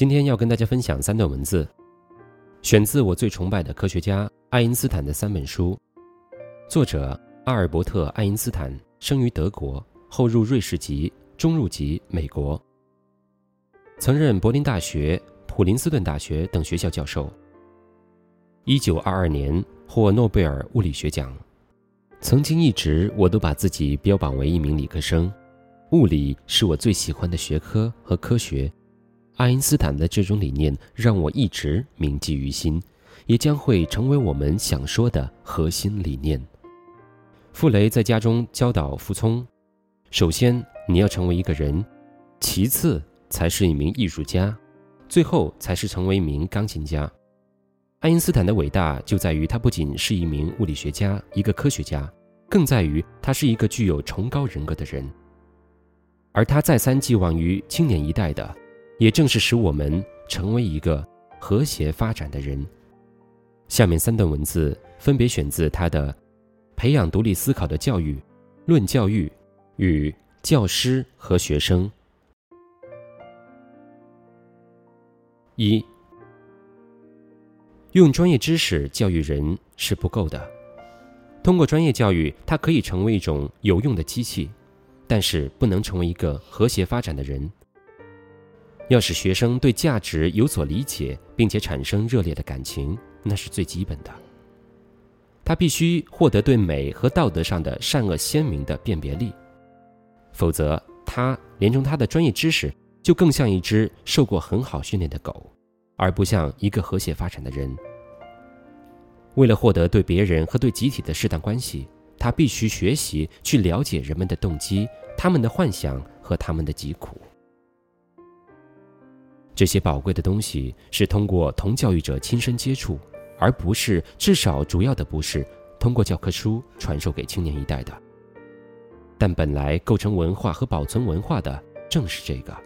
今天要跟大家分享三段文字，选自我最崇拜的科学家爱因斯坦的三本书。作者阿尔伯特·爱因斯坦生于德国，后入瑞士籍，中入籍美国，曾任柏林大学、普林斯顿大学等学校教授。一九二二年获诺贝尔物理学奖。曾经一直我都把自己标榜为一名理科生，物理是我最喜欢的学科和科学。爱因斯坦的这种理念让我一直铭记于心，也将会成为我们想说的核心理念。傅雷在家中教导傅聪：首先你要成为一个人，其次才是一名艺术家，最后才是成为一名钢琴家。爱因斯坦的伟大就在于他不仅是一名物理学家、一个科学家，更在于他是一个具有崇高人格的人。而他再三寄望于青年一代的，也正是使我们成为一个和谐发展的人。下面三段文字分别选自他的《培养独立思考的教育：论教育与教师和学生》一。用专业知识教育人是不够的。通过专业教育，它可以成为一种有用的机器，但是不能成为一个和谐发展的人。要使学生对价值有所理解，并且产生热烈的感情，那是最基本的。他必须获得对美和道德上的善恶鲜明的辨别力，否则他连同他的专业知识，就更像一只受过很好训练的狗。而不像一个和谐发展的人。为了获得对别人和对集体的适当关系，他必须学习去了解人们的动机、他们的幻想和他们的疾苦。这些宝贵的东西是通过同教育者亲身接触，而不是至少主要的不是通过教科书传授给青年一代的。但本来构成文化和保存文化的正是这个。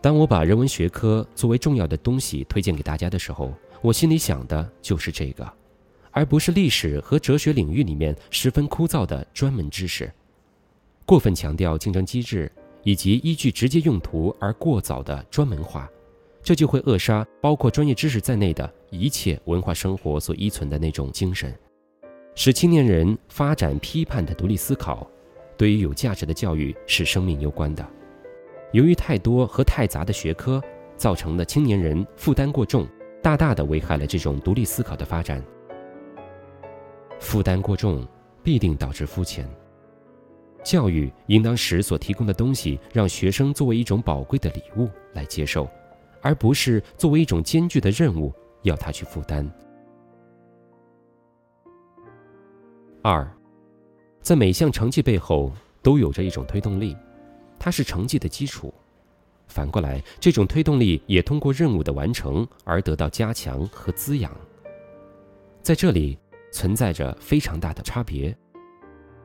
当我把人文学科作为重要的东西推荐给大家的时候，我心里想的就是这个，而不是历史和哲学领域里面十分枯燥的专门知识。过分强调竞争机制以及依据直接用途而过早的专门化，这就会扼杀包括专业知识在内的一切文化生活所依存的那种精神，使青年人发展批判的独立思考。对于有价值的教育是生命攸关的。由于太多和太杂的学科，造成了青年人负担过重，大大的危害了这种独立思考的发展。负担过重必定导致肤浅。教育应当使所提供的东西让学生作为一种宝贵的礼物来接受，而不是作为一种艰巨的任务要他去负担。二，在每项成绩背后都有着一种推动力。它是成绩的基础，反过来，这种推动力也通过任务的完成而得到加强和滋养。在这里存在着非常大的差别，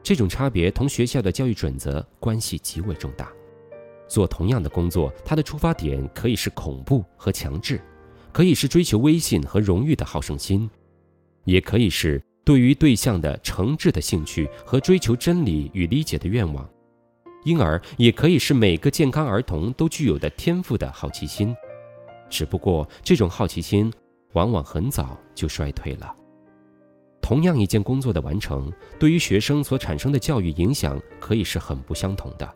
这种差别同学校的教育准则关系极为重大。做同样的工作，它的出发点可以是恐怖和强制，可以是追求威信和荣誉的好胜心，也可以是对于对象的诚挚的兴趣和追求真理与理解的愿望。因而也可以是每个健康儿童都具有的天赋的好奇心，只不过这种好奇心往往很早就衰退了。同样一件工作的完成，对于学生所产生的教育影响可以是很不相同的。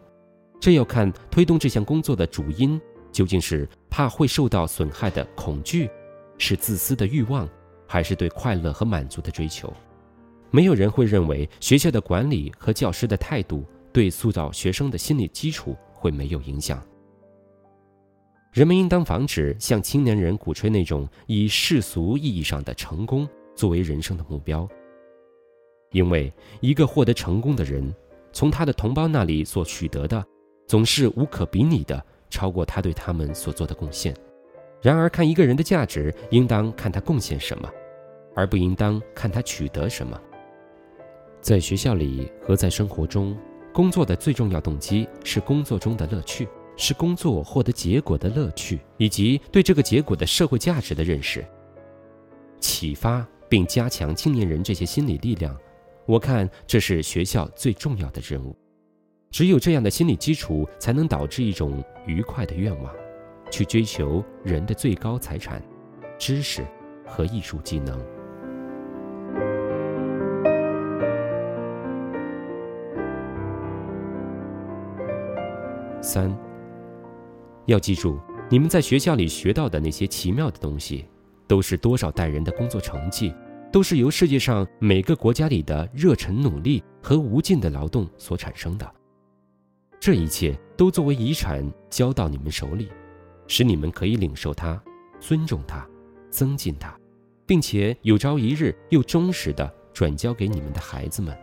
这要看推动这项工作的主因究竟是怕会受到损害的恐惧，是自私的欲望，还是对快乐和满足的追求。没有人会认为学校的管理和教师的态度。对塑造学生的心理基础会没有影响。人们应当防止向青年人鼓吹那种以世俗意义上的成功作为人生的目标，因为一个获得成功的人，从他的同胞那里所取得的，总是无可比拟的超过他对他们所做的贡献。然而，看一个人的价值，应当看他贡献什么，而不应当看他取得什么。在学校里和在生活中。工作的最重要动机是工作中的乐趣，是工作获得结果的乐趣，以及对这个结果的社会价值的认识。启发并加强青年人这些心理力量，我看这是学校最重要的任务。只有这样的心理基础，才能导致一种愉快的愿望，去追求人的最高财产——知识和艺术技能。三，要记住，你们在学校里学到的那些奇妙的东西，都是多少代人的工作成绩，都是由世界上每个国家里的热忱努力和无尽的劳动所产生的。这一切都作为遗产交到你们手里，使你们可以领受它、尊重它、增进它，并且有朝一日又忠实地转交给你们的孩子们。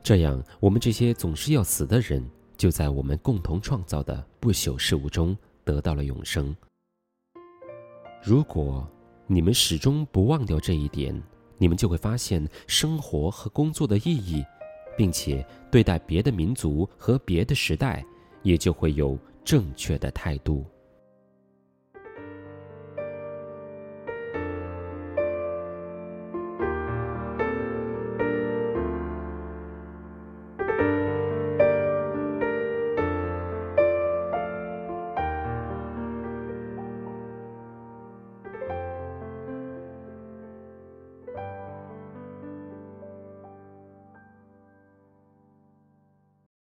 这样，我们这些总是要死的人。就在我们共同创造的不朽事物中得到了永生。如果你们始终不忘掉这一点，你们就会发现生活和工作的意义，并且对待别的民族和别的时代，也就会有正确的态度。